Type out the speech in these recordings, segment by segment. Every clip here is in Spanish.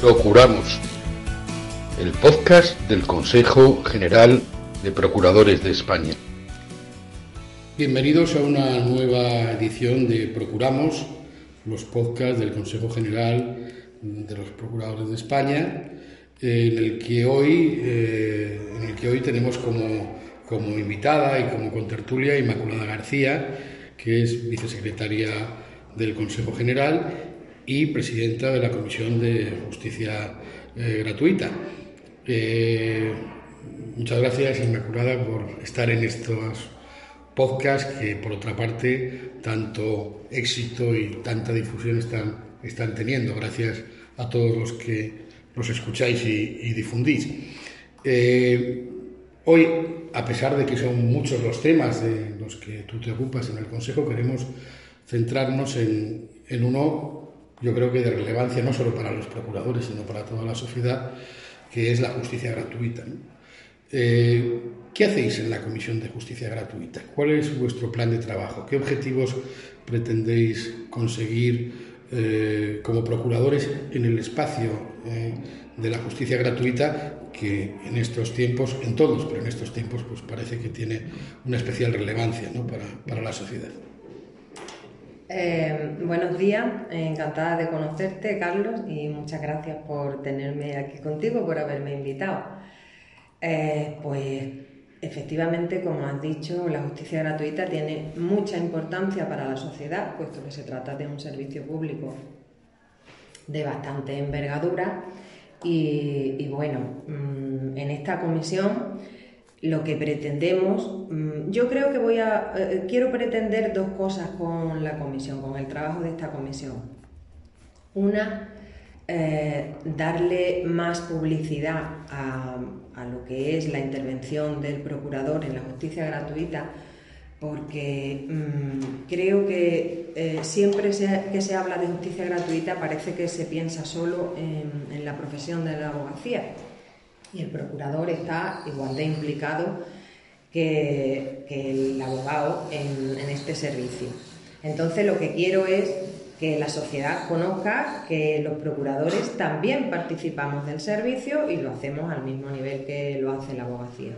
Procuramos, el podcast del Consejo General de Procuradores de España. Bienvenidos a una nueva edición de Procuramos, los podcasts del Consejo General de los Procuradores de España, en el que hoy, eh, en el que hoy tenemos como, como invitada y como contertulia Inmaculada García, que es vicesecretaria del Consejo General y presidenta de la Comisión de Justicia eh, Gratuita. Eh, muchas gracias, Inmaculada, por estar en estos podcasts que, por otra parte, tanto éxito y tanta difusión están, están teniendo. Gracias a todos los que los escucháis y, difundís. Eh, hoy, a pesar de que son muchos los temas de los que tú te ocupas en el Consejo, queremos centrarnos en, en uno, yo creo que de relevancia no solo para los procuradores, sino para toda la sociedad, que es la justicia gratuita. Eh, ¿Qué hacéis en la Comisión de Justicia Gratuita? ¿Cuál es vuestro plan de trabajo? ¿Qué objetivos pretendéis conseguir eh, como procuradores en el espacio eh, de la justicia gratuita que en estos tiempos, en todos, pero en estos tiempos pues parece que tiene una especial relevancia para, la sociedad. Eh, buenos días, encantada de conocerte Carlos y muchas gracias por tenerme aquí contigo, por haberme invitado. pues Efectivamente, como has dicho, la justicia gratuita tiene mucha importancia para la sociedad, puesto que se trata de un servicio público de bastante envergadura. Y, bueno, mm, en esta comisión lo que pretendemos, mm, yo creo que voy a, eh, quiero pretender dos cosas con la comisión, con el trabajo de esta comisión. Una, eh, darle más publicidad a, lo que es la intervención del procurador en la justicia gratuita, porque mm, creo que eh, siempre que se habla de justicia gratuita parece que se piensa solo en, la profesión de la abogacía y el procurador está igual de implicado que, el abogado en, este servicio. Entonces lo que quiero es que la sociedad conozca que los procuradores también participamos del servicio y lo hacemos al mismo nivel que lo hace la abogacía.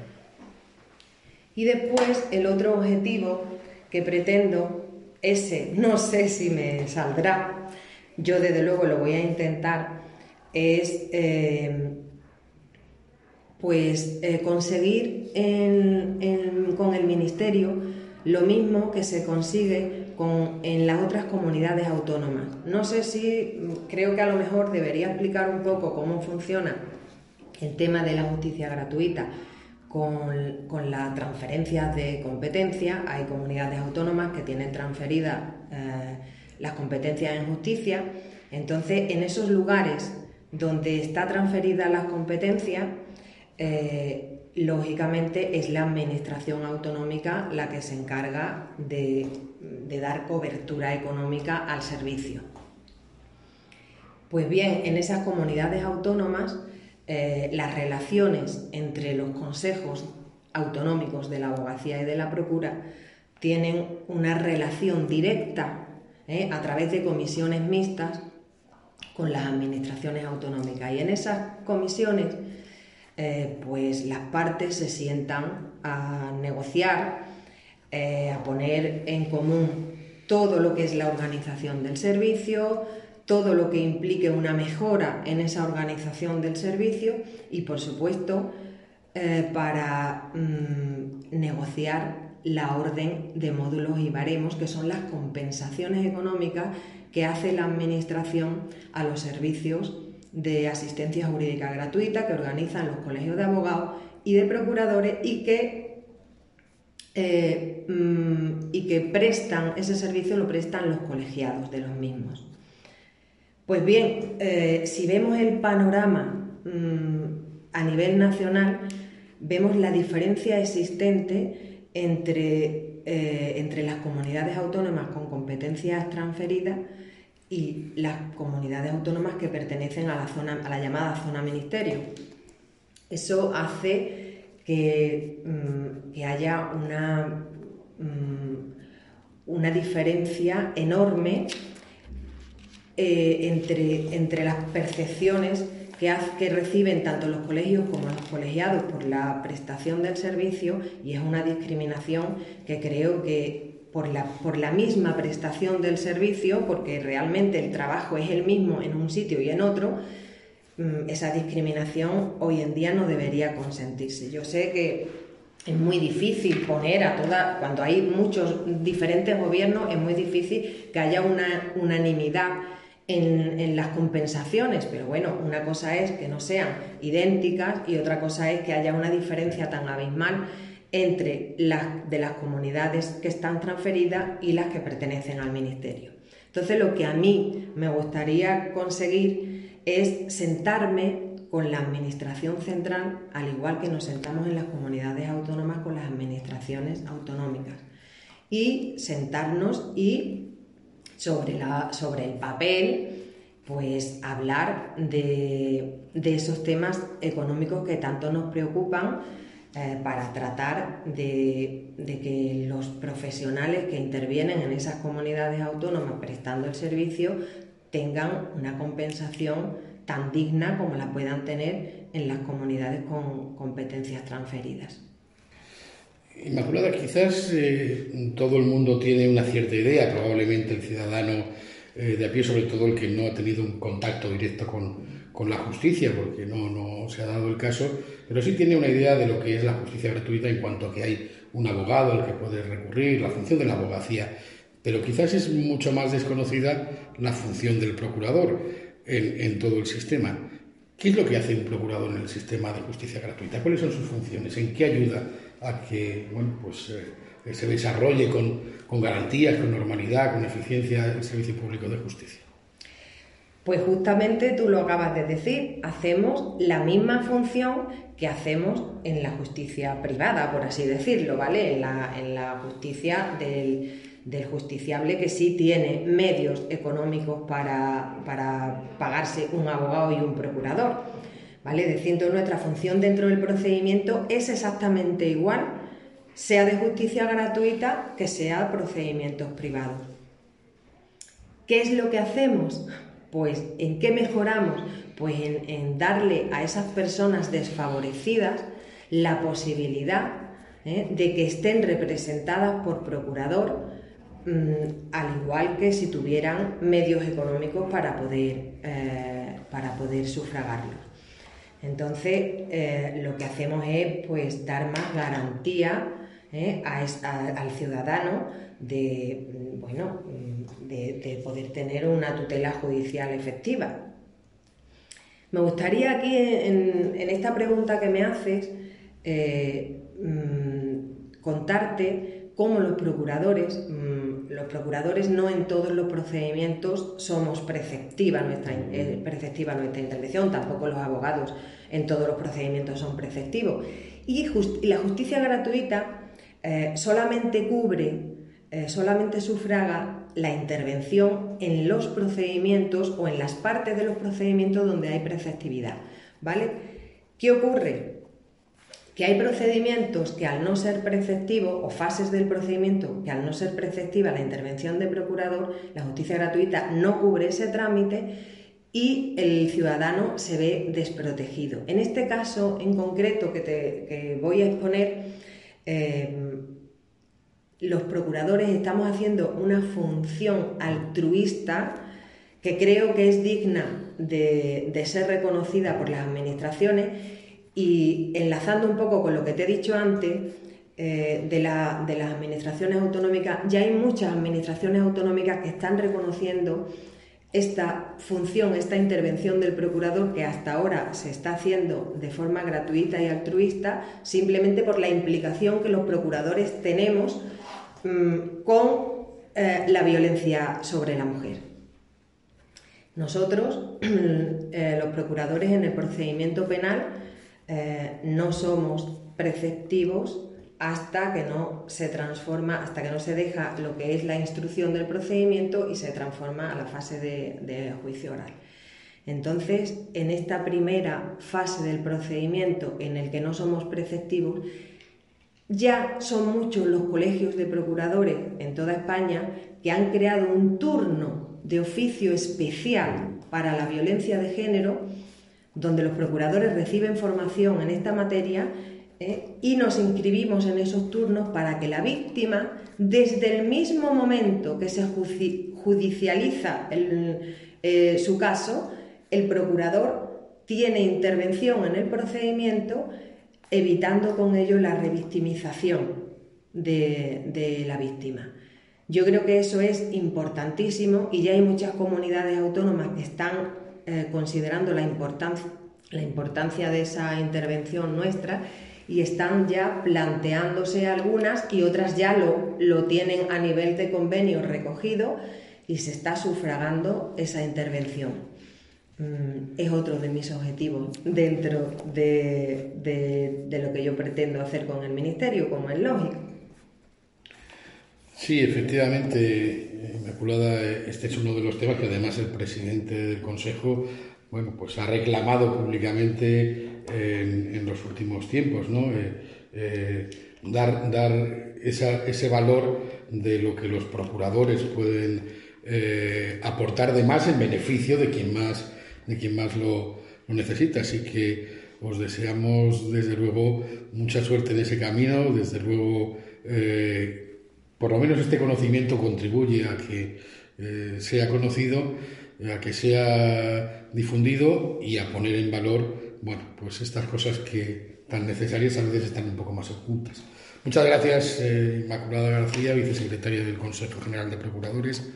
Y después el otro objetivo que pretendo, ese no sé si me saldrá, yo desde luego lo voy a intentar, es eh, pues eh, conseguir con el ministerio lo mismo que se consigue en las otras comunidades autónomas. No sé si, creo que a lo mejor debería explicar un poco cómo funciona el tema de la justicia gratuita con, con las transferencias de competencia. Hay comunidades autónomas que tienen transferidas eh, las competencias en justicia. Entonces, en esos lugares donde está transferida las competencias, eh, lógicamente es la administración autonómica la que se encarga de, dar cobertura económica al servicio. Pues bien, en esas comunidades autónomas eh, las relaciones entre los consejos autonómicos de la abogacía y de la procura tienen una relación directa eh, a través de comisiones mixtas con las administraciones autonómicas. Y en esas comisiones eh, pues las partes se sientan a negociar, eh, a poner en común todo lo que es la organización del servicio, todo lo que implique una mejora en esa organización del servicio y, por supuesto, eh, para mm, negociar la orden de módulos y baremos, que son las compensaciones económicas que hace la Administración a los servicios de asistencia jurídica gratuita que organizan los colegios de abogados y de procuradores y que, eh, mm, y que prestan ese servicio, lo prestan los colegiados de los mismos. Pues bien, eh, si vemos el panorama mm, a nivel nacional, vemos la diferencia existente entre, eh, entre las comunidades autónomas con competencias transferidas y las comunidades autónomas que pertenecen a la, zona, a la llamada zona ministerio. Eso hace que, mm, haya una, mm, una diferencia enorme eh, entre, entre las percepciones que, que, reciben tanto los colegios como los colegiados por la prestación del servicio y es una discriminación que creo que por la, por la misma prestación del servicio, porque realmente el trabajo es el mismo en un sitio y en otro, mm, esa discriminación hoy en día no debería consentirse. Yo sé que es muy difícil poner a todas, cuando hay muchos diferentes gobiernos, es muy difícil que haya una unanimidad en, las compensaciones, pero bueno, una cosa es que no sean idénticas y otra cosa es que haya una diferencia tan abismal entre las de las comunidades que están transferidas y las que pertenecen al ministerio. Entonces, lo que a mí me gustaría conseguir es sentarme con la administración central, al igual que nos sentamos en las comunidades autónomas con las administraciones autonómicas, y sentarnos y sobre, la, sobre el papel, pues hablar de, esos temas económicos que tanto nos preocupan eh, para tratar de, que los profesionales que intervienen en esas comunidades autónomas prestando el servicio tengan una compensación tan digna como la puedan tener en las comunidades con competencias transferidas. Inmaculada, quizás eh, todo el mundo tiene una cierta idea, probablemente el ciudadano eh, de a pie, sobre todo el que no ha tenido un contacto directo con, la justicia, porque no, no, se ha dado el caso, pero sí tiene una idea de lo que es la justicia gratuita en cuanto a que hay un abogado al que puede recurrir, la función de la abogacía, pero quizás es mucho más desconocida la función del procurador en, en todo el sistema. ¿Qué es lo que hace un procurador en el sistema de justicia gratuita? ¿Cuáles son sus funciones? ¿En qué ayuda a que bueno, pues, eh, se desarrolle con, con garantías, con normalidad, con eficiencia el servicio público de justicia. Pues justamente tú lo acabas de decir, hacemos la misma función que hacemos en la justicia privada, por así decirlo, ¿vale? En la, justicia del, justiciable que sí tiene medios económicos para, para pagarse un abogado y un procurador. ¿vale? Diciendo nuestra función dentro del procedimiento es exactamente igual, sea de justicia gratuita que sea procedimientos privados. ¿Qué es lo que hacemos? Pues en qué mejoramos? Pues en, darle a esas personas desfavorecidas la posibilidad ¿eh? de que estén representadas por procurador, mm, al igual que si tuvieran medios económicos para poder, eh, para poder sufragarlos. Entonces, eh, lo que hacemos es pues, dar más garantía eh, al ciudadano de, bueno, de, poder tener una tutela judicial efectiva. Me gustaría aquí, en, esta pregunta que me haces, eh, mm, contarte cómo los procuradores, mm, los procuradores no en todos los procedimientos somos preceptiva nuestra, preceptiva nuestra intervención, tampoco los abogados en todos los procedimientos son preceptivos. Y, la justicia gratuita eh, solamente cubre, eh, solamente sufraga la intervención en los procedimientos o en las partes de los procedimientos donde hay preceptividad. ¿Vale? ¿Qué ocurre? Que hay procedimientos que al no ser preceptivos o fases del procedimiento que al no ser preceptiva la intervención de procurador, la justicia gratuita no cubre ese trámite y el ciudadano se ve desprotegido. En este caso en concreto que, te, voy a exponer, eh, los procuradores estamos haciendo una función altruista que creo que es digna de, ser reconocida por las administraciones y enlazando un poco con lo que te he dicho antes, eh, de, de las administraciones autonómicas, ya hay muchas administraciones autonómicas que están reconociendo esta función, esta intervención del procurador que hasta ahora se está haciendo de forma gratuita y altruista, simplemente por la implicación que los procuradores tenemos mm, con eh, la violencia sobre la mujer. Nosotros, eh, los procuradores en el procedimiento penal, eh, no somos preceptivos hasta que no se transforma, hasta que no se deja lo que es la instrucción del procedimiento y se transforma a la fase de, juicio oral. Entonces, en esta primera fase del procedimiento en el que no somos preceptivos, ya son muchos los colegios de procuradores en toda España que han creado un turno de oficio especial para la violencia de género, donde los procuradores reciben formación en esta materia ¿eh? y nos inscribimos en esos turnos para que la víctima, desde el mismo momento que se judicializa eh, su caso, el procurador tiene intervención en el procedimiento, evitando con ello la revictimización de, la víctima. Yo creo que eso es importantísimo y ya hay muchas comunidades autónomas que están eh, considerando la importancia, la importancia de esa intervención nuestra y están ya planteándose algunas y otras ya lo, lo tienen a nivel de convenio recogido y se está sufragando esa intervención. Mm, es otro de mis objetivos dentro de, de, lo que yo pretendo hacer con el Ministerio, como es lógico. Sí, efectivamente, Inmaculada, este es uno de los temas que además el presidente del Consejo bueno, pues ha reclamado públicamente en, los últimos tiempos, ¿no? Eh, eh, dar, dar ese valor de lo que los procuradores pueden eh, aportar de más en beneficio de quien más, de quien más lo, necesita. Así que os deseamos desde luego mucha suerte en ese camino, desde luego por lo menos este conocimiento contribuye a que sea conocido, a que sea difundido y a poner en valor bueno, pues estas cosas que tan necesarias a veces están un poco más ocultas. Muchas gracias, eh, Inmaculada García, vicesecretaria del Consejo General de Procuradores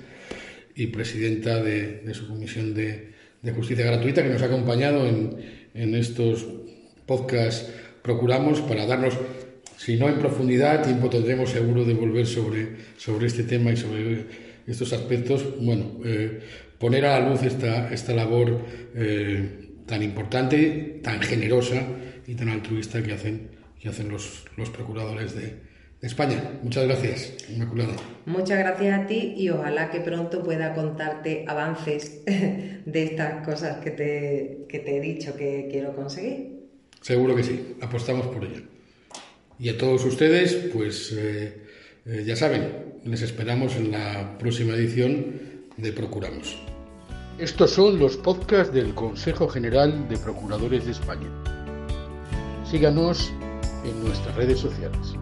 y presidenta de, su Comisión de, Justicia Gratuita, que nos ha acompañado en, estos podcasts Procuramos para darnos, si no en profundidad, tiempo tendremos seguro de volver sobre, sobre este tema y sobre estos aspectos. Bueno, eh, poner a la luz esta, esta labor. Eh, tan importante, tan generosa y tan altruista que hacen, que hacen los, los procuradores de, España. Muchas gracias, Inmaculada. Muchas gracias a ti y ojalá que pronto pueda contarte avances de estas cosas que te, que te he dicho que quiero conseguir. Seguro que sí, apostamos por ello. Y a todos ustedes, pues eh, eh, ya saben, les esperamos en la próxima edición de Procuramos. Estos son los podcasts del Consejo General de Procuradores de España. Síganos en nuestras redes sociales.